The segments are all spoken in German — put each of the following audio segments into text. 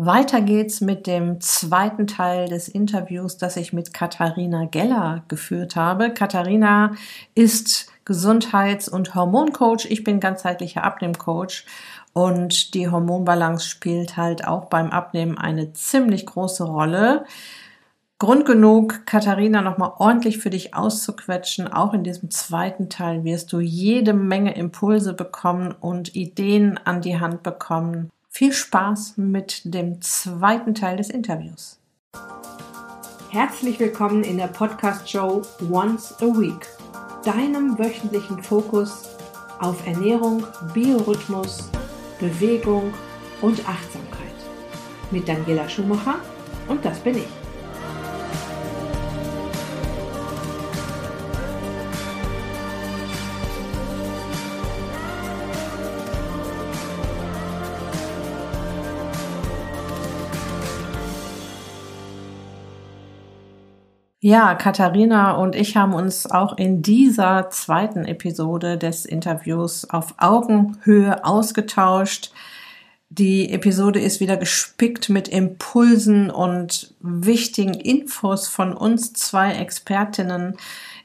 Weiter geht's mit dem zweiten Teil des Interviews, das ich mit Katharina Geller geführt habe. Katharina ist Gesundheits- und Hormoncoach. Ich bin ganzheitlicher Abnehmcoach und die Hormonbalance spielt halt auch beim Abnehmen eine ziemlich große Rolle. Grund genug, Katharina nochmal ordentlich für dich auszuquetschen. Auch in diesem zweiten Teil wirst du jede Menge Impulse bekommen und Ideen an die Hand bekommen, viel Spaß mit dem zweiten Teil des Interviews. Herzlich willkommen in der Podcast-Show Once a Week, deinem wöchentlichen Fokus auf Ernährung, Biorhythmus, Bewegung und Achtsamkeit. Mit Daniela Schumacher und das bin ich. Ja, Katharina und ich haben uns auch in dieser zweiten Episode des Interviews auf Augenhöhe ausgetauscht. Die Episode ist wieder gespickt mit Impulsen und wichtigen Infos von uns zwei Expertinnen.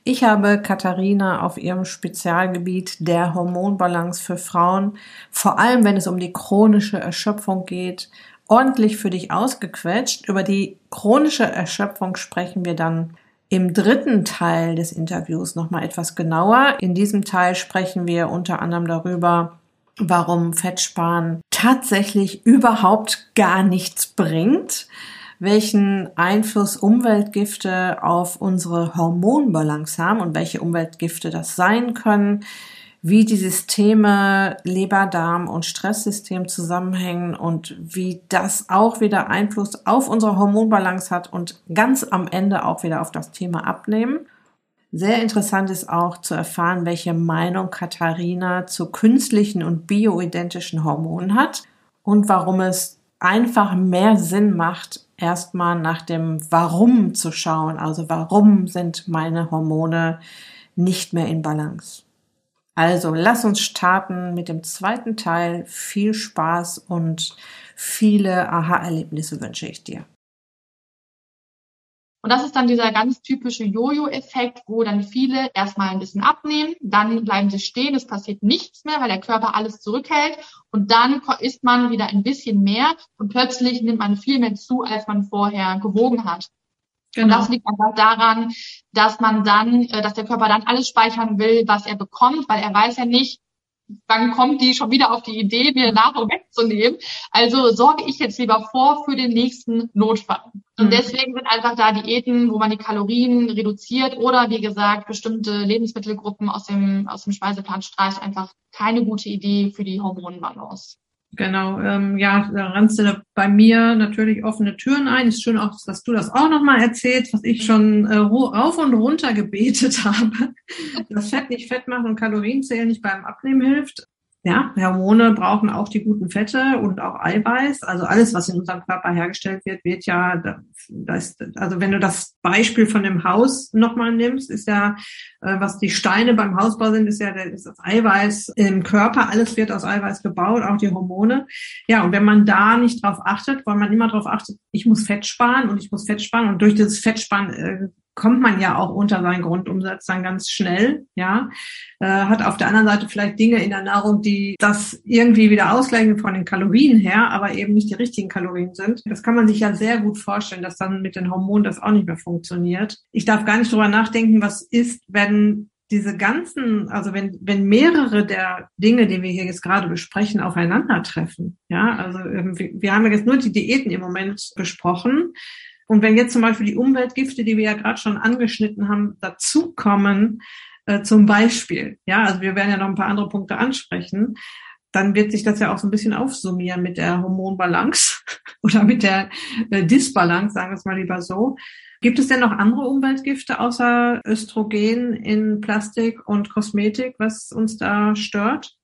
Ich habe Katharina auf ihrem Spezialgebiet der Hormonbalance für Frauen, vor allem wenn es um die chronische Erschöpfung geht, ordentlich für dich ausgequetscht. Über die chronische Erschöpfung sprechen wir dann im dritten Teil des Interviews nochmal etwas genauer. In diesem Teil sprechen wir unter anderem darüber, warum Fettsparen tatsächlich überhaupt gar nichts bringt, welchen Einfluss Umweltgifte auf unsere Hormonbalance haben und welche Umweltgifte das sein können, wie die Systeme Leber, Darm und Stresssystem zusammenhängen und wie das auch wieder Einfluss auf unsere Hormonbalance hat und ganz am Ende auch wieder auf das Thema Abnehmen. Sehr interessant ist auch zu erfahren, welche Meinung Katharina zu künstlichen und bioidentischen Hormonen hat und warum es einfach mehr Sinn macht, erstmal nach dem Warum zu schauen. Also warum sind meine Hormone nicht mehr in Balance? Also lass uns starten mit dem zweiten Teil. Viel Spaß und viele Aha-Erlebnisse wünsche ich dir. Und das ist dann dieser ganz typische Jojo-Effekt, wo dann viele erstmal ein bisschen abnehmen, dann bleiben sie stehen, es passiert nichts mehr, weil der Körper alles zurückhält und dann isst man wieder ein bisschen mehr und plötzlich nimmt man viel mehr zu, als man vorher gewogen hat. Genau. Und das liegt einfach daran, dass man dann, äh, dass der Körper dann alles speichern will, was er bekommt, weil er weiß ja nicht, wann kommt die schon wieder auf die Idee, mir Nahrung wegzunehmen. Also sorge ich jetzt lieber vor für den nächsten Notfall. Und mhm. deswegen sind einfach da Diäten, wo man die Kalorien reduziert oder wie gesagt bestimmte Lebensmittelgruppen aus dem, aus dem Speiseplan streicht, einfach keine gute Idee für die Hormonbalance. Genau, ähm, ja, da rannst du bei mir natürlich offene Türen ein. Ist schön auch, dass du das auch nochmal erzählst, was ich schon äh, rauf und runter gebetet habe. Dass Fett nicht fett machen und Kalorienzählen nicht beim Abnehmen hilft. Ja, Hormone brauchen auch die guten Fette und auch Eiweiß. Also alles, was in unserem Körper hergestellt wird, wird ja, das, also wenn du das Beispiel von dem Haus nochmal nimmst, ist ja, äh, was die Steine beim Hausbau sind, ist ja das Eiweiß im Körper. Alles wird aus Eiweiß gebaut, auch die Hormone. Ja, und wenn man da nicht drauf achtet, weil man immer drauf achtet, ich muss Fett sparen und ich muss Fett sparen und durch dieses Fettsparen äh, kommt man ja auch unter seinen Grundumsatz dann ganz schnell, ja. Äh, hat auf der anderen Seite vielleicht Dinge in der Nahrung, die das irgendwie wieder ausgleichen von den Kalorien her, aber eben nicht die richtigen Kalorien sind. Das kann man sich ja sehr gut vorstellen, dass dann mit den Hormonen das auch nicht mehr funktioniert. Ich darf gar nicht drüber nachdenken, was ist, wenn diese ganzen, also wenn, wenn mehrere der Dinge, die wir hier jetzt gerade besprechen, aufeinandertreffen. Ja, also ähm, wir haben ja jetzt nur die Diäten im Moment besprochen. Und wenn jetzt zum Beispiel die Umweltgifte, die wir ja gerade schon angeschnitten haben, dazukommen, äh, zum Beispiel, ja, also wir werden ja noch ein paar andere Punkte ansprechen, dann wird sich das ja auch so ein bisschen aufsummieren mit der Hormonbalance oder mit der äh, Disbalance, sagen wir es mal lieber so. Gibt es denn noch andere Umweltgifte außer Östrogen in Plastik und Kosmetik, was uns da stört?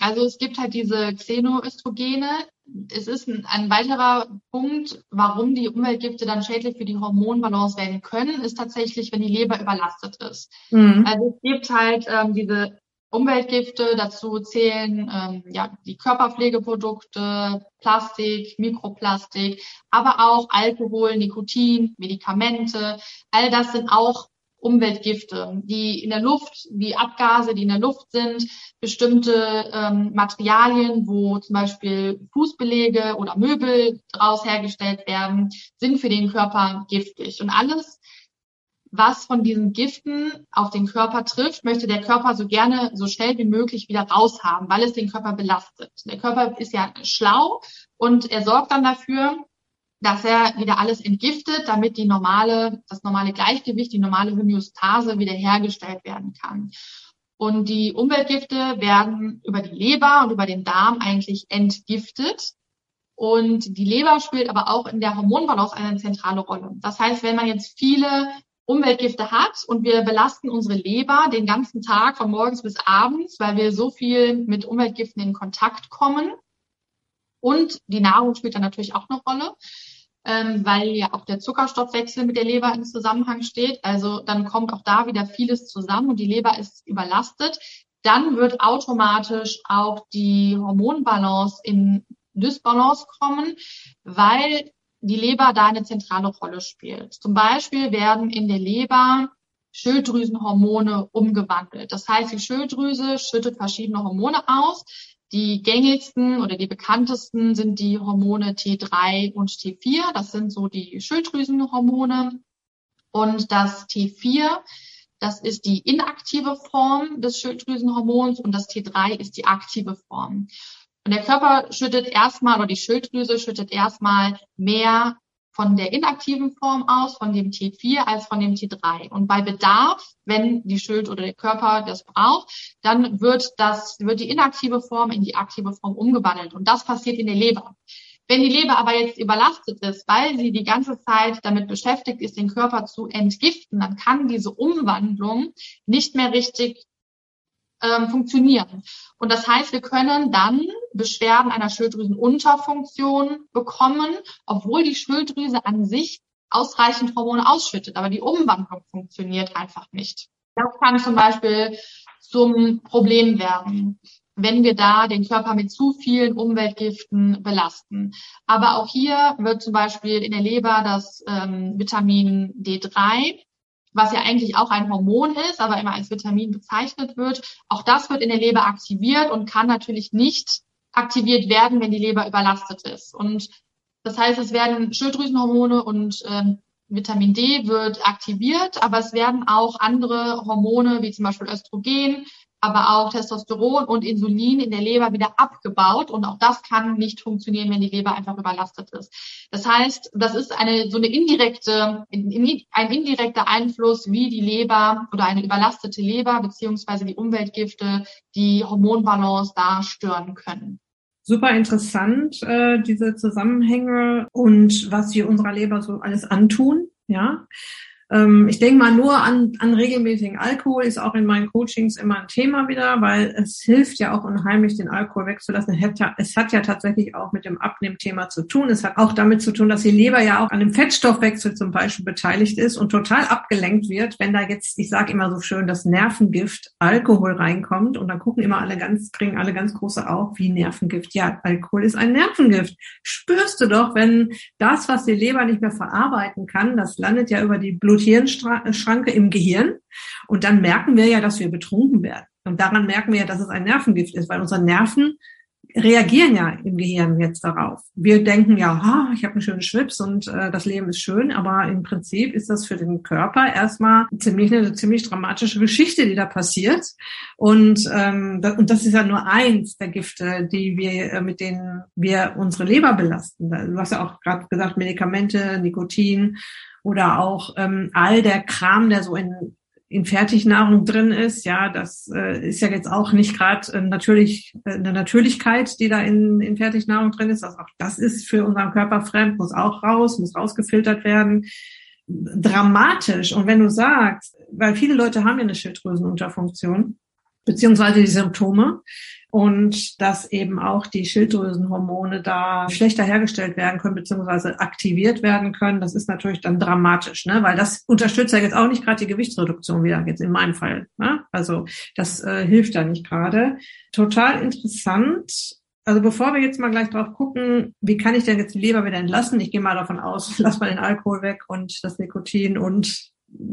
Also es gibt halt diese Xenoöstrogene. Es ist ein, ein, weiterer Punkt, warum die Umweltgifte dann schädlich für die Hormonbalance werden können, ist tatsächlich, wenn die Leber überlastet ist. Mhm. Also es gibt halt ähm, diese Umweltgifte. Dazu zählen ähm, ja die Körperpflegeprodukte, Plastik, Mikroplastik, aber auch Alkohol, Nikotin, Medikamente. All das sind auch Umweltgifte, die in der Luft, die Abgase, die in der Luft sind, bestimmte ähm, Materialien, wo zum Beispiel Fußbelege oder Möbel daraus hergestellt werden, sind für den Körper giftig. Und alles, was von diesen Giften auf den Körper trifft, möchte der Körper so gerne so schnell wie möglich wieder raushaben, weil es den Körper belastet. Der Körper ist ja schlau und er sorgt dann dafür, dass er wieder alles entgiftet, damit die normale, das normale Gleichgewicht, die normale Homöostase wiederhergestellt werden kann. Und die Umweltgifte werden über die Leber und über den Darm eigentlich entgiftet. Und die Leber spielt aber auch in der Hormonbalance eine zentrale Rolle. Das heißt, wenn man jetzt viele Umweltgifte hat und wir belasten unsere Leber den ganzen Tag von morgens bis abends, weil wir so viel mit Umweltgiften in Kontakt kommen. Und die Nahrung spielt dann natürlich auch eine Rolle, ähm, weil ja auch der Zuckerstoffwechsel mit der Leber in Zusammenhang steht. Also dann kommt auch da wieder vieles zusammen und die Leber ist überlastet. Dann wird automatisch auch die Hormonbalance in Dysbalance kommen, weil die Leber da eine zentrale Rolle spielt. Zum Beispiel werden in der Leber Schilddrüsenhormone umgewandelt. Das heißt, die Schilddrüse schüttet verschiedene Hormone aus. Die gängigsten oder die bekanntesten sind die Hormone T3 und T4. Das sind so die Schilddrüsenhormone. Und das T4, das ist die inaktive Form des Schilddrüsenhormons und das T3 ist die aktive Form. Und der Körper schüttet erstmal oder die Schilddrüse schüttet erstmal mehr von der inaktiven Form aus, von dem T4 als von dem T3. Und bei Bedarf, wenn die Schild oder der Körper das braucht, dann wird das, wird die inaktive Form in die aktive Form umgewandelt. Und das passiert in der Leber. Wenn die Leber aber jetzt überlastet ist, weil sie die ganze Zeit damit beschäftigt ist, den Körper zu entgiften, dann kann diese Umwandlung nicht mehr richtig ähm, funktionieren. Und das heißt, wir können dann Beschwerden einer Schilddrüsenunterfunktion bekommen, obwohl die Schilddrüse an sich ausreichend Hormone ausschüttet, aber die Umwandlung funktioniert einfach nicht. Das kann zum Beispiel zum Problem werden, wenn wir da den Körper mit zu vielen Umweltgiften belasten. Aber auch hier wird zum Beispiel in der Leber das ähm, Vitamin D3 was ja eigentlich auch ein Hormon ist, aber immer als Vitamin bezeichnet wird. Auch das wird in der Leber aktiviert und kann natürlich nicht aktiviert werden, wenn die Leber überlastet ist. Und das heißt, es werden Schilddrüsenhormone und ähm, Vitamin D wird aktiviert, aber es werden auch andere Hormone wie zum Beispiel Östrogen, aber auch Testosteron und Insulin in der Leber wieder abgebaut. Und auch das kann nicht funktionieren, wenn die Leber einfach überlastet ist. Das heißt, das ist eine, so eine indirekte, ein indirekter Einfluss, wie die Leber oder eine überlastete Leber beziehungsweise die Umweltgifte die Hormonbalance da stören können. Super interessant, äh, diese Zusammenhänge und was wir unserer Leber so alles antun. Ja, ähm, ich denke mal nur an, an regelmäßigen Alkohol ist auch in meinen Coachings immer ein Thema wieder, weil es hilft ja auch unheimlich, den Alkohol wegzulassen. Es hat ja, tatsächlich auch mit dem Abnehmthema zu tun. Es hat auch damit zu tun, dass die Leber ja auch an dem Fettstoffwechsel zum Beispiel beteiligt ist und total abgelenkt wird, wenn da jetzt, ich sage immer so schön, das Nervengift Alkohol reinkommt und dann gucken immer alle ganz, kriegen alle ganz große auf, wie Nervengift. Ja, Alkohol ist ein Nervengift. Spürst du doch, wenn das, was die Leber nicht mehr verarbeiten kann, das landet ja über die Blut Blut-Hirn-Schranke im Gehirn. Und dann merken wir ja, dass wir betrunken werden. Und daran merken wir ja, dass es ein Nervengift ist, weil unsere Nerven reagieren ja im Gehirn jetzt darauf. Wir denken ja, ha, ich habe einen schönen Schwips und äh, das Leben ist schön, aber im Prinzip ist das für den Körper erstmal ziemlich eine ziemlich dramatische Geschichte, die da passiert. Und, ähm, das, und das ist ja nur eins der Gifte, die wir äh, mit denen wir unsere Leber belasten. Du hast ja auch gerade gesagt, Medikamente, Nikotin oder auch ähm, all der Kram, der so in, in Fertignahrung drin ist. Ja, das äh, ist ja jetzt auch nicht gerade äh, natürlich äh, eine Natürlichkeit, die da in, in Fertignahrung drin ist. Also auch das ist für unseren Körper fremd, muss auch raus, muss rausgefiltert werden. Dramatisch. Und wenn du sagst, weil viele Leute haben ja eine Schilddrüsenunterfunktion, beziehungsweise die Symptome. Und dass eben auch die Schilddrüsenhormone da schlechter hergestellt werden können beziehungsweise aktiviert werden können. Das ist natürlich dann dramatisch, ne? weil das unterstützt ja jetzt auch nicht gerade die Gewichtsreduktion wieder, jetzt in meinem Fall. Ne? Also das äh, hilft da nicht gerade. Total interessant. Also bevor wir jetzt mal gleich drauf gucken, wie kann ich denn jetzt die Leber wieder entlassen? Ich gehe mal davon aus, lass mal den Alkohol weg und das Nikotin und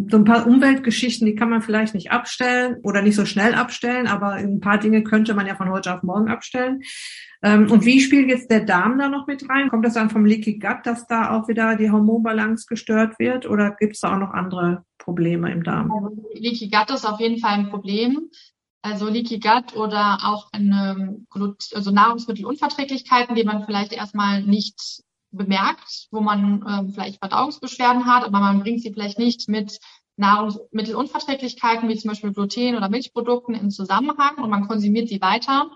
so ein paar Umweltgeschichten, die kann man vielleicht nicht abstellen oder nicht so schnell abstellen, aber ein paar Dinge könnte man ja von heute auf morgen abstellen. Ähm, und wie spielt jetzt der Darm da noch mit rein? Kommt das dann vom Leaky Gut, dass da auch wieder die Hormonbalance gestört wird oder gibt es da auch noch andere Probleme im Darm? Also Leaky Gut ist auf jeden Fall ein Problem. Also Leaky Gut oder auch eine also Nahrungsmittelunverträglichkeiten, die man vielleicht erstmal nicht bemerkt, wo man äh, vielleicht Verdauungsbeschwerden hat, aber man bringt sie vielleicht nicht mit Nahrungsmittelunverträglichkeiten wie zum Beispiel Gluten oder Milchprodukten in Zusammenhang und man konsumiert sie weiter,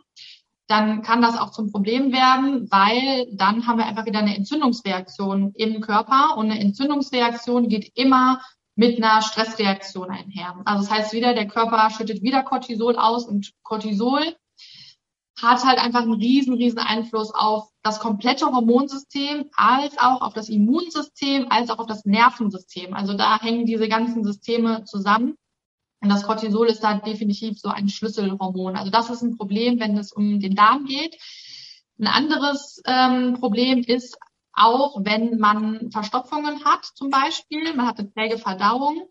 dann kann das auch zum Problem werden, weil dann haben wir einfach wieder eine Entzündungsreaktion im Körper und eine Entzündungsreaktion geht immer mit einer Stressreaktion einher. Also das heißt wieder, der Körper schüttet wieder Cortisol aus und Cortisol hat halt einfach einen riesen, riesen Einfluss auf das komplette Hormonsystem, als auch auf das Immunsystem, als auch auf das Nervensystem. Also da hängen diese ganzen Systeme zusammen. Und das Cortisol ist da definitiv so ein Schlüsselhormon. Also das ist ein Problem, wenn es um den Darm geht. Ein anderes ähm, Problem ist auch, wenn man Verstopfungen hat, zum Beispiel, man hat eine träge Verdauung,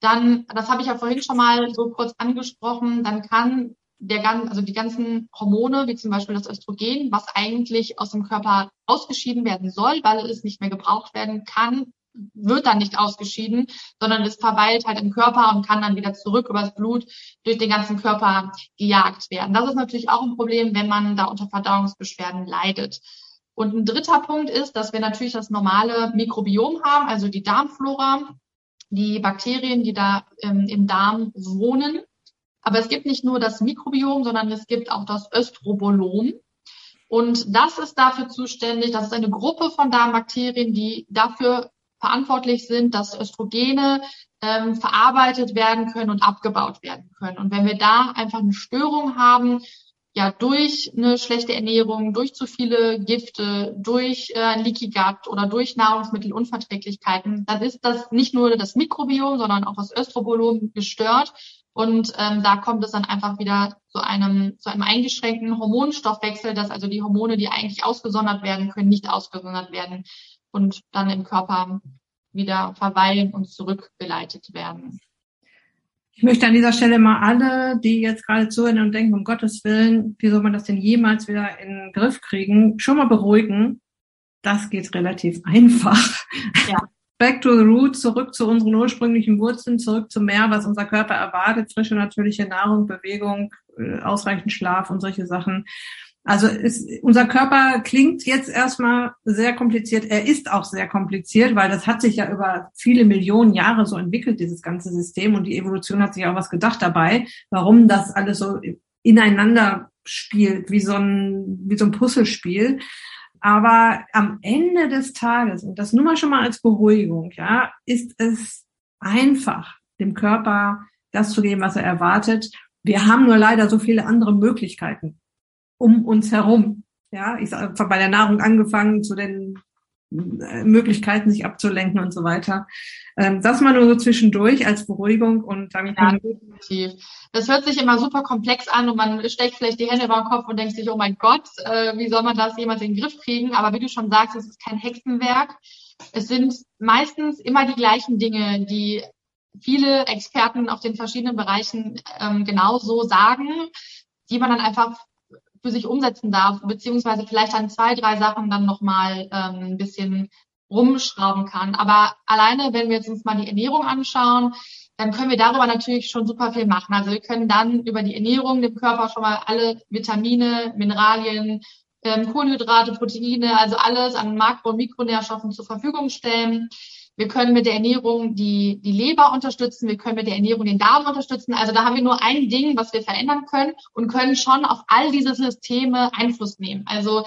dann, das habe ich ja vorhin schon mal so kurz angesprochen, dann kann der ganz, also die ganzen Hormone, wie zum Beispiel das Östrogen, was eigentlich aus dem Körper ausgeschieden werden soll, weil es nicht mehr gebraucht werden kann, wird dann nicht ausgeschieden, sondern es verweilt halt im Körper und kann dann wieder zurück übers Blut durch den ganzen Körper gejagt werden. Das ist natürlich auch ein Problem, wenn man da unter Verdauungsbeschwerden leidet. Und ein dritter Punkt ist, dass wir natürlich das normale Mikrobiom haben, also die Darmflora, die Bakterien, die da ähm, im Darm wohnen. Aber es gibt nicht nur das Mikrobiom, sondern es gibt auch das Östrobolom. Und das ist dafür zuständig, das ist eine Gruppe von Darmbakterien, die dafür verantwortlich sind, dass Östrogene ähm, verarbeitet werden können und abgebaut werden können. Und wenn wir da einfach eine Störung haben, ja durch eine schlechte Ernährung, durch zu viele Gifte, durch äh, Leaky Gut oder durch Nahrungsmittelunverträglichkeiten, dann ist das nicht nur das Mikrobiom, sondern auch das Östrobolom gestört und ähm, da kommt es dann einfach wieder zu einem, zu einem eingeschränkten Hormonstoffwechsel, dass also die Hormone, die eigentlich ausgesondert werden können, nicht ausgesondert werden und dann im Körper wieder verweilen und zurückgeleitet werden. Ich möchte an dieser Stelle mal alle, die jetzt gerade zuhören und denken, um Gottes Willen, wie soll man das denn jemals wieder in den Griff kriegen, schon mal beruhigen. Das geht relativ einfach. Ja back to the roots, zurück zu unseren ursprünglichen Wurzeln, zurück zum Meer, was unser Körper erwartet, frische, natürliche Nahrung, Bewegung, äh, ausreichend Schlaf und solche Sachen. Also ist, unser Körper klingt jetzt erstmal sehr kompliziert. Er ist auch sehr kompliziert, weil das hat sich ja über viele Millionen Jahre so entwickelt, dieses ganze System. Und die Evolution hat sich auch was gedacht dabei, warum das alles so ineinander spielt, wie so ein, wie so ein Puzzlespiel. Aber am Ende des Tages, und das nur mal schon mal als Beruhigung, ja, ist es einfach, dem Körper das zu geben, was er erwartet. Wir haben nur leider so viele andere Möglichkeiten um uns herum. Ja, ich sage bei der Nahrung angefangen zu den Möglichkeiten, sich abzulenken und so weiter. Ähm, das mal nur so zwischendurch als Beruhigung und dann ja, definitiv. Das hört sich immer super komplex an und man steckt vielleicht die Hände über den Kopf und denkt sich, oh mein Gott, äh, wie soll man das jemals in den Griff kriegen? Aber wie du schon sagst, es ist kein Hexenwerk. Es sind meistens immer die gleichen Dinge, die viele Experten auf den verschiedenen Bereichen ähm, genauso sagen, die man dann einfach für sich umsetzen darf, beziehungsweise vielleicht an zwei, drei Sachen dann nochmal ähm, ein bisschen rumschrauben kann. Aber alleine, wenn wir jetzt uns mal die Ernährung anschauen, dann können wir darüber natürlich schon super viel machen. Also wir können dann über die Ernährung dem Körper schon mal alle Vitamine, Mineralien, ähm, Kohlenhydrate, Proteine, also alles an Makro- und Mikronährstoffen zur Verfügung stellen. Wir können mit der Ernährung die, die Leber unterstützen. Wir können mit der Ernährung den Darm unterstützen. Also da haben wir nur ein Ding, was wir verändern können und können schon auf all diese Systeme Einfluss nehmen. Also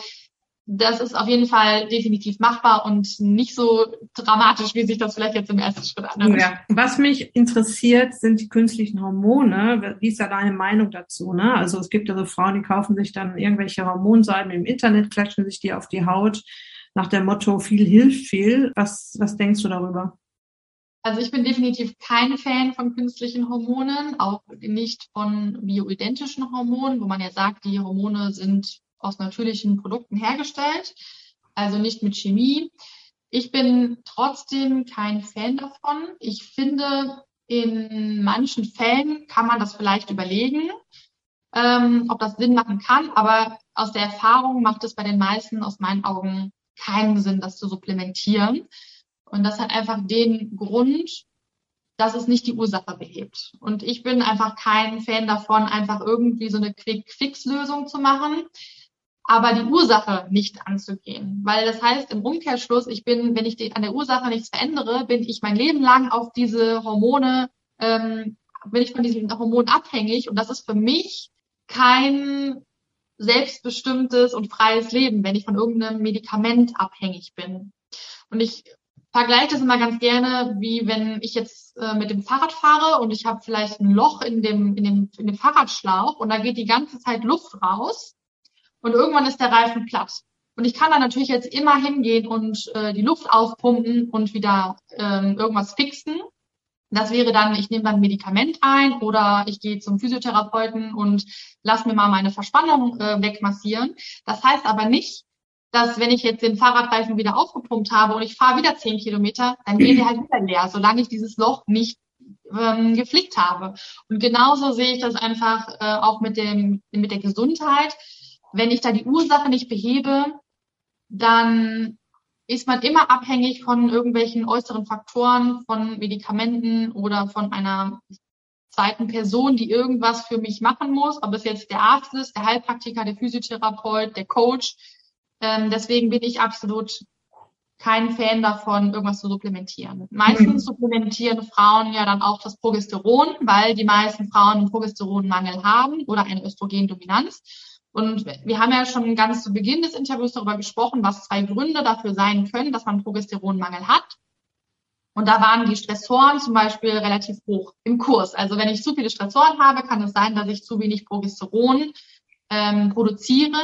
das ist auf jeden Fall definitiv machbar und nicht so dramatisch, wie sich das vielleicht jetzt im ersten Schritt anhört. Ja. Was mich interessiert, sind die künstlichen Hormone. Wie ist da deine Meinung dazu? Ne? Also es gibt ja so Frauen, die kaufen sich dann irgendwelche Hormonsalben im Internet, klatschen sich die auf die Haut nach dem Motto, viel hilft viel. Was, was denkst du darüber? Also ich bin definitiv kein Fan von künstlichen Hormonen, auch nicht von bioidentischen Hormonen, wo man ja sagt, die Hormone sind aus natürlichen Produkten hergestellt, also nicht mit Chemie. Ich bin trotzdem kein Fan davon. Ich finde, in manchen Fällen kann man das vielleicht überlegen, ähm, ob das Sinn machen kann, aber aus der Erfahrung macht es bei den meisten aus meinen Augen keinen Sinn, das zu supplementieren. Und das hat einfach den Grund, dass es nicht die Ursache behebt. Und ich bin einfach kein Fan davon, einfach irgendwie so eine Quick-Fix-Lösung zu machen aber die Ursache nicht anzugehen. Weil das heißt im Umkehrschluss, ich bin, wenn ich die, an der Ursache nichts verändere, bin ich mein Leben lang auf diese Hormone, ähm, bin ich von diesen Hormonen abhängig und das ist für mich kein selbstbestimmtes und freies Leben, wenn ich von irgendeinem Medikament abhängig bin. Und ich vergleiche das immer ganz gerne, wie wenn ich jetzt äh, mit dem Fahrrad fahre und ich habe vielleicht ein Loch in dem, in, dem, in dem Fahrradschlauch und da geht die ganze Zeit Luft raus und irgendwann ist der Reifen platt. Und ich kann da natürlich jetzt immer hingehen und äh, die Luft aufpumpen und wieder ähm, irgendwas fixen. Das wäre dann, ich nehme dann Medikament ein oder ich gehe zum Physiotherapeuten und lass mir mal meine Verspannung äh, wegmassieren. Das heißt aber nicht, dass wenn ich jetzt den Fahrradreifen wieder aufgepumpt habe und ich fahre wieder zehn Kilometer, dann geht der halt wieder leer, solange ich dieses Loch nicht ähm, geflickt habe. Und genauso sehe ich das einfach äh, auch mit dem mit der Gesundheit wenn ich da die Ursache nicht behebe, dann ist man immer abhängig von irgendwelchen äußeren Faktoren, von Medikamenten oder von einer zweiten Person, die irgendwas für mich machen muss, ob es jetzt der Arzt ist, der Heilpraktiker, der Physiotherapeut, der Coach. Ähm, deswegen bin ich absolut kein Fan davon, irgendwas zu supplementieren. Meistens mhm. supplementieren Frauen ja dann auch das Progesteron, weil die meisten Frauen einen Progesteronmangel haben oder eine Östrogendominanz. Und wir haben ja schon ganz zu Beginn des Interviews darüber gesprochen, was zwei Gründe dafür sein können, dass man Progesteronmangel hat. Und da waren die Stressoren zum Beispiel relativ hoch im Kurs. Also wenn ich zu viele Stressoren habe, kann es sein, dass ich zu wenig Progesteron ähm, produziere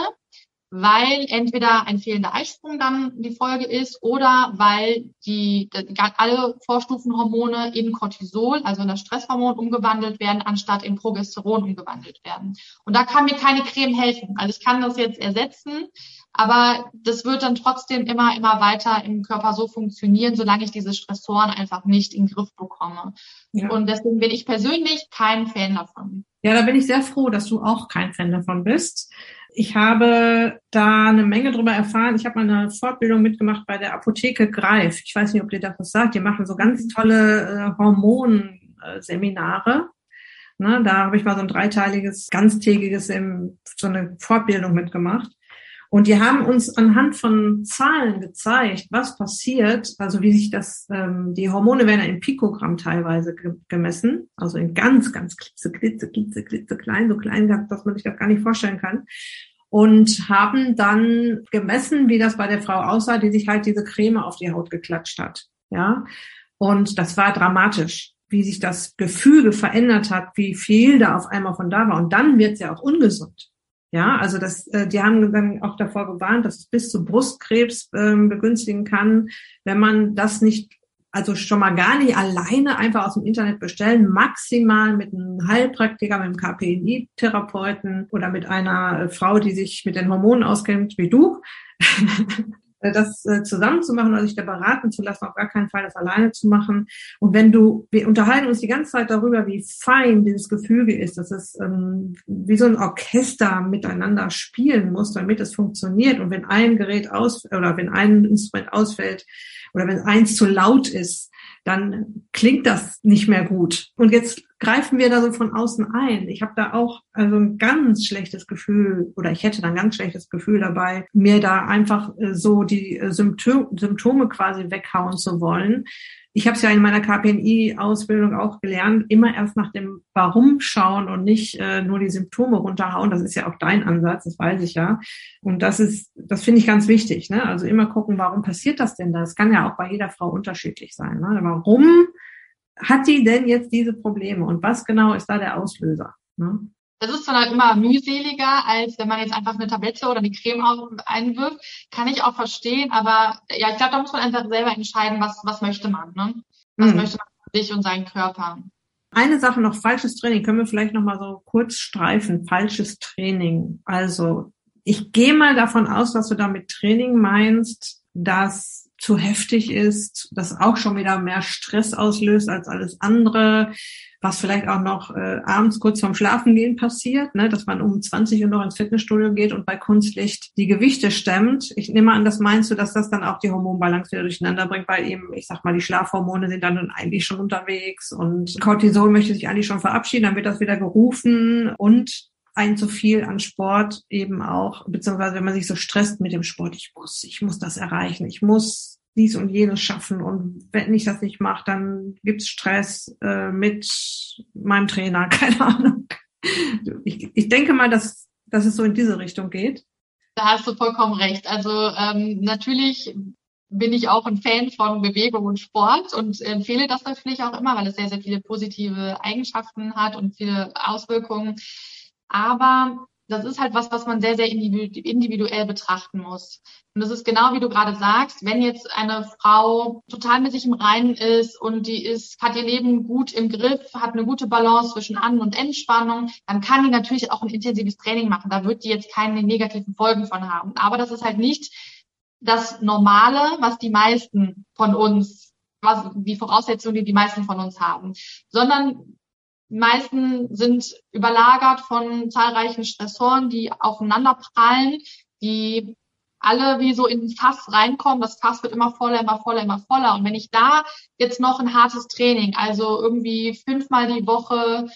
weil entweder ein fehlender Eisprung dann die Folge ist oder weil die, die alle Vorstufenhormone in Cortisol, also in das Stresshormon umgewandelt werden, anstatt in Progesteron umgewandelt werden. Und da kann mir keine Creme helfen. Also ich kann das jetzt ersetzen, aber das wird dann trotzdem immer, immer weiter im Körper so funktionieren, solange ich diese Stressoren einfach nicht in den Griff bekomme. Ja. Und deswegen bin ich persönlich kein Fan davon. Ja, da bin ich sehr froh, dass du auch kein Fan davon bist ich habe da eine Menge drüber erfahren. Ich habe mal eine Fortbildung mitgemacht bei der Apotheke Greif. Ich weiß nicht, ob dir das was sagt. Die machen so ganz mhm. tolle äh, Hormonseminare. Ne, da habe ich mal so ein dreiteiliges, ganztägiges, so eine Fortbildung mitgemacht. Und die haben uns anhand von Zahlen gezeigt, was passiert, also wie sich das, ähm, die Hormone werden in Pikogramm teilweise ge gemessen, also in ganz, ganz klitze, klitze, klitze, klitze klein, so klein, dass man sich das gar nicht vorstellen kann. Und haben dann gemessen, wie das bei der Frau aussah, die sich halt diese Creme auf die Haut geklatscht hat. Ja. Und das war dramatisch, wie sich das Gefüge verändert hat, wie viel da auf einmal von da war. Und dann wird es ja auch ungesund. Ja, also das, äh, die haben dann auch davor gewarnt, dass es bis zu Brustkrebs ähm, begünstigen kann, wenn man das nicht, also schon mal gar nicht alleine einfach aus dem Internet bestellen, maximal mit einem Heilpraktiker, mit einem KPNI-Therapeuten oder mit einer Frau, die sich mit den Hormonen auskennt, wie du. Äh, das äh, zusammen zu machen oder sich da beraten zu lassen, auf gar keinen Fall das alleine zu machen. Und wenn du, wir unterhalten uns die ganze Zeit darüber, wie fein dieses Gefüge ist, dass es ähm, wie so ein Orchester miteinander spielen muss, damit es funktioniert. Und wenn ein Gerät aus oder wenn ein Instrument ausfällt oder wenn eins zu laut ist, dann klingt das nicht mehr gut. Und jetzt greifen wir da so von außen ein? Ich habe da auch also ein ganz schlechtes Gefühl oder ich hätte dann ein ganz schlechtes Gefühl dabei, mir da einfach äh, so die äh, Symptome quasi weghauen zu wollen. Ich habe es ja in meiner KPNI-Ausbildung auch gelernt, immer erst nach dem Warum schauen und nicht äh, nur die Symptome runterhauen. Das ist ja auch dein Ansatz, das weiß ich ja. Und das ist, das finde ich ganz wichtig. Ne? Also immer gucken, warum passiert das denn? Das kann ja auch bei jeder Frau unterschiedlich sein. Ne? Warum hat die denn jetzt diese Probleme und was genau ist da der Auslöser? Ne? Das ist dann halt immer mühseliger, als wenn man jetzt einfach eine Tablette oder eine Creme einwirft. Kann ich auch verstehen, aber ja, ich glaube, da muss man einfach selber entscheiden, was, was möchte man, ne? Was hm. möchte man für sich und seinen Körper. Eine Sache noch, falsches Training, können wir vielleicht noch mal so kurz streifen. Falsches Training. Also, ich gehe mal davon aus, dass du damit Training meinst, dass zu heftig ist, das auch schon wieder mehr Stress auslöst als alles andere, was vielleicht auch noch äh, abends kurz vorm Schlafengehen passiert, ne, dass man um 20 Uhr noch ins Fitnessstudio geht und bei Kunstlicht die Gewichte stemmt. Ich nehme an, das meinst du, dass das dann auch die Hormonbalance wieder durcheinander bringt, weil eben, ich sag mal, die Schlafhormone sind dann eigentlich schon unterwegs und Cortisol möchte sich eigentlich schon verabschieden, dann wird das wieder gerufen und ein zu viel an Sport eben auch, beziehungsweise wenn man sich so stresst mit dem Sport, ich muss, ich muss das erreichen, ich muss dies und jenes schaffen und wenn ich das nicht mache, dann gibt's Stress äh, mit meinem Trainer, keine Ahnung. Ich, ich denke mal, dass, dass es so in diese Richtung geht. Da hast du vollkommen recht. Also ähm, natürlich bin ich auch ein Fan von Bewegung und Sport und empfehle das natürlich auch immer, weil es sehr, sehr viele positive Eigenschaften hat und viele Auswirkungen. Aber das ist halt was, was man sehr, sehr individuell betrachten muss. Und das ist genau wie du gerade sagst, wenn jetzt eine Frau total mit sich im Reinen ist und die ist, hat ihr Leben gut im Griff, hat eine gute Balance zwischen An- und Entspannung, dann kann die natürlich auch ein intensives Training machen. Da wird die jetzt keine negativen Folgen von haben. Aber das ist halt nicht das Normale, was die meisten von uns, was die Voraussetzungen, die die meisten von uns haben, sondern die meisten sind überlagert von zahlreichen Stressoren, die aufeinander prallen, die alle wie so in ein Fass reinkommen. Das Fass wird immer voller, immer voller, immer voller. Und wenn ich da jetzt noch ein hartes Training, also irgendwie fünfmal die Woche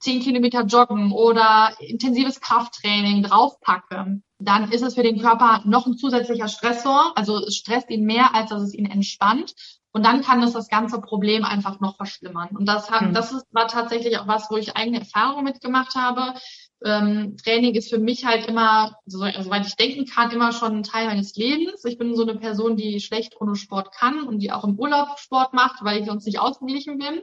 zehn Kilometer joggen oder intensives Krafttraining draufpacke, dann ist es für den Körper noch ein zusätzlicher Stressor. Also es stresst ihn mehr, als dass es ihn entspannt. Und dann kann es das ganze Problem einfach noch verschlimmern. Und das hat, mhm. das ist, war tatsächlich auch was, wo ich eigene Erfahrungen mitgemacht habe. Ähm, Training ist für mich halt immer, soweit also, ich denken kann, immer schon ein Teil meines Lebens. Ich bin so eine Person, die schlecht ohne Sport kann und die auch im Urlaub Sport macht, weil ich sonst nicht ausgeglichen bin.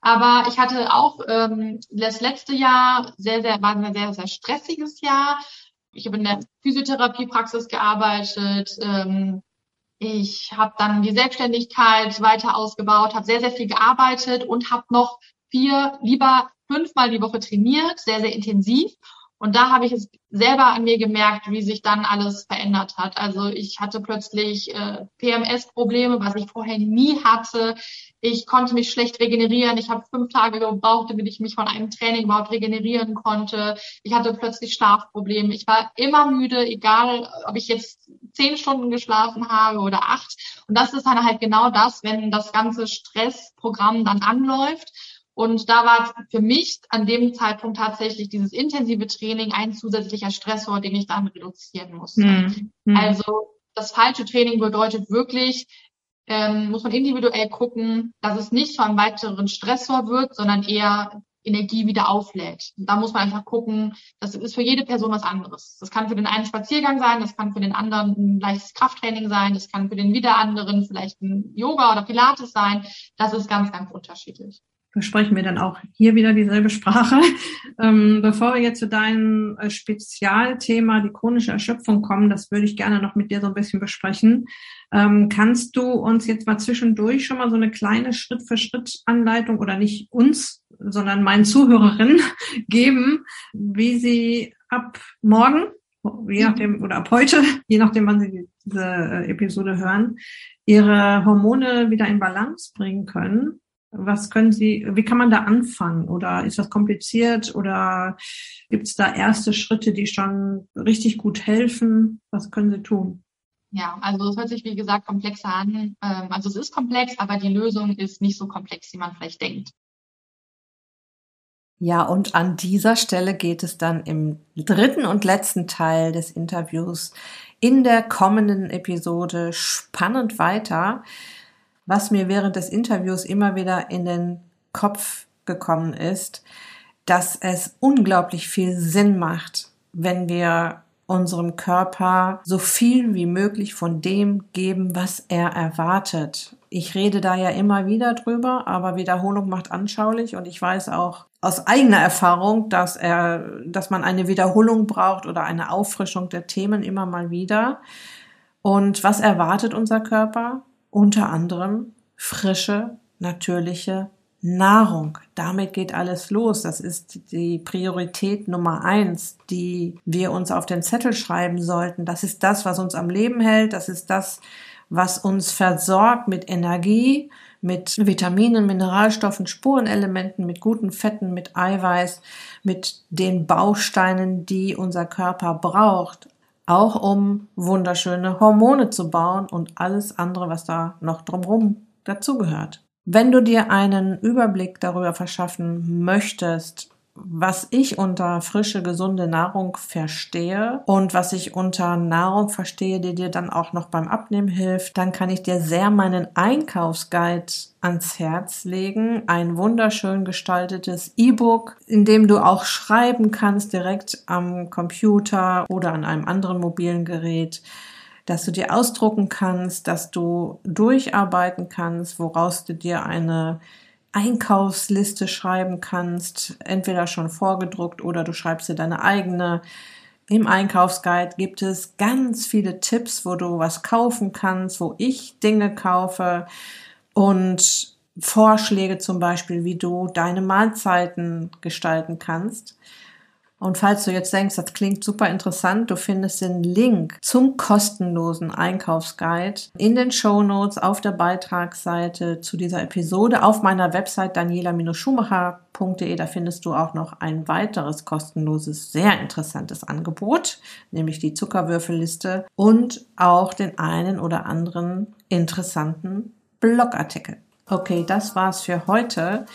Aber ich hatte auch ähm, das letzte Jahr sehr, sehr, war ein sehr, sehr stressiges Jahr. Ich habe in der Physiotherapiepraxis gearbeitet, ähm, ich habe dann die Selbstständigkeit weiter ausgebaut, habe sehr, sehr viel gearbeitet und habe noch vier, lieber fünfmal die Woche trainiert, sehr, sehr intensiv. Und da habe ich es selber an mir gemerkt, wie sich dann alles verändert hat. Also ich hatte plötzlich äh, PMS-Probleme, was ich vorher nie hatte. Ich konnte mich schlecht regenerieren. Ich habe fünf Tage gebraucht, damit ich mich von einem Training überhaupt regenerieren konnte. Ich hatte plötzlich Schlafprobleme. Ich war immer müde, egal ob ich jetzt zehn Stunden geschlafen habe oder acht. Und das ist dann halt genau das, wenn das ganze Stressprogramm dann anläuft. Und da war für mich an dem Zeitpunkt tatsächlich dieses intensive Training ein zusätzlicher Stressor, den ich dann reduzieren musste. Mhm. Also das falsche Training bedeutet wirklich, ähm, muss man individuell gucken, dass es nicht zu einem weiteren Stressor wird, sondern eher Energie wieder auflädt. Und da muss man einfach gucken, das ist für jede Person was anderes. Das kann für den einen Spaziergang sein, das kann für den anderen ein leichtes Krafttraining sein, das kann für den wieder anderen vielleicht ein Yoga oder Pilates sein. Das ist ganz, ganz unterschiedlich sprechen wir dann auch hier wieder dieselbe Sprache. Ähm, bevor wir jetzt zu deinem äh, Spezialthema, die chronische Erschöpfung kommen, das würde ich gerne noch mit dir so ein bisschen besprechen. Ähm, kannst du uns jetzt mal zwischendurch schon mal so eine kleine Schritt-für-Schritt-Anleitung oder nicht uns, sondern meinen Zuhörerinnen geben, wie sie ab morgen, je nachdem, oder ab heute, je nachdem, wann sie diese äh, Episode hören, ihre Hormone wieder in Balance bringen können was können Sie, wie kann man da anfangen? Oder ist das kompliziert? Oder gibt es da erste Schritte, die schon richtig gut helfen? Was können Sie tun? Ja, also es hört sich wie gesagt komplexer an. Ähm, also es ist komplex, aber die Lösung ist nicht so komplex, wie man vielleicht denkt. Ja, und an dieser Stelle geht es dann im dritten und letzten Teil des Interviews in der kommenden Episode spannend weiter. Was mir während des Interviews immer wieder in den Kopf gekommen ist, dass es unglaublich viel Sinn macht, wenn wir unserem Körper so viel wie möglich von dem geben, was er erwartet. Ich rede da ja immer wieder drüber, aber Wiederholung macht anschaulich und ich weiß auch aus eigener Erfahrung, dass er, dass man eine Wiederholung braucht oder eine Auffrischung der Themen immer mal wieder. Und was erwartet unser Körper? Unter anderem frische, natürliche Nahrung. Damit geht alles los. Das ist die Priorität Nummer eins, die wir uns auf den Zettel schreiben sollten. Das ist das, was uns am Leben hält. Das ist das, was uns versorgt mit Energie, mit Vitaminen, Mineralstoffen, Spurenelementen, mit guten Fetten, mit Eiweiß, mit den Bausteinen, die unser Körper braucht. Auch um wunderschöne Hormone zu bauen und alles andere, was da noch drumherum dazugehört. Wenn du dir einen Überblick darüber verschaffen möchtest, was ich unter frische, gesunde Nahrung verstehe und was ich unter Nahrung verstehe, die dir dann auch noch beim Abnehmen hilft, dann kann ich dir sehr meinen Einkaufsguide ans Herz legen. Ein wunderschön gestaltetes E-Book, in dem du auch schreiben kannst direkt am Computer oder an einem anderen mobilen Gerät dass du dir ausdrucken kannst, dass du durcharbeiten kannst, woraus du dir eine Einkaufsliste schreiben kannst, entweder schon vorgedruckt oder du schreibst dir deine eigene. Im Einkaufsguide gibt es ganz viele Tipps, wo du was kaufen kannst, wo ich Dinge kaufe und Vorschläge zum Beispiel, wie du deine Mahlzeiten gestalten kannst. Und falls du jetzt denkst, das klingt super interessant, du findest den Link zum kostenlosen Einkaufsguide in den Show Notes auf der Beitragsseite zu dieser Episode auf meiner Website daniela-schumacher.de. Da findest du auch noch ein weiteres kostenloses, sehr interessantes Angebot, nämlich die Zuckerwürfelliste und auch den einen oder anderen interessanten Blogartikel. Okay, das war's für heute.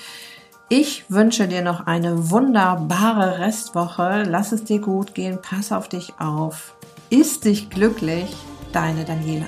Ich wünsche dir noch eine wunderbare Restwoche. Lass es dir gut gehen. Pass auf dich auf. Ist dich glücklich. Deine Daniela.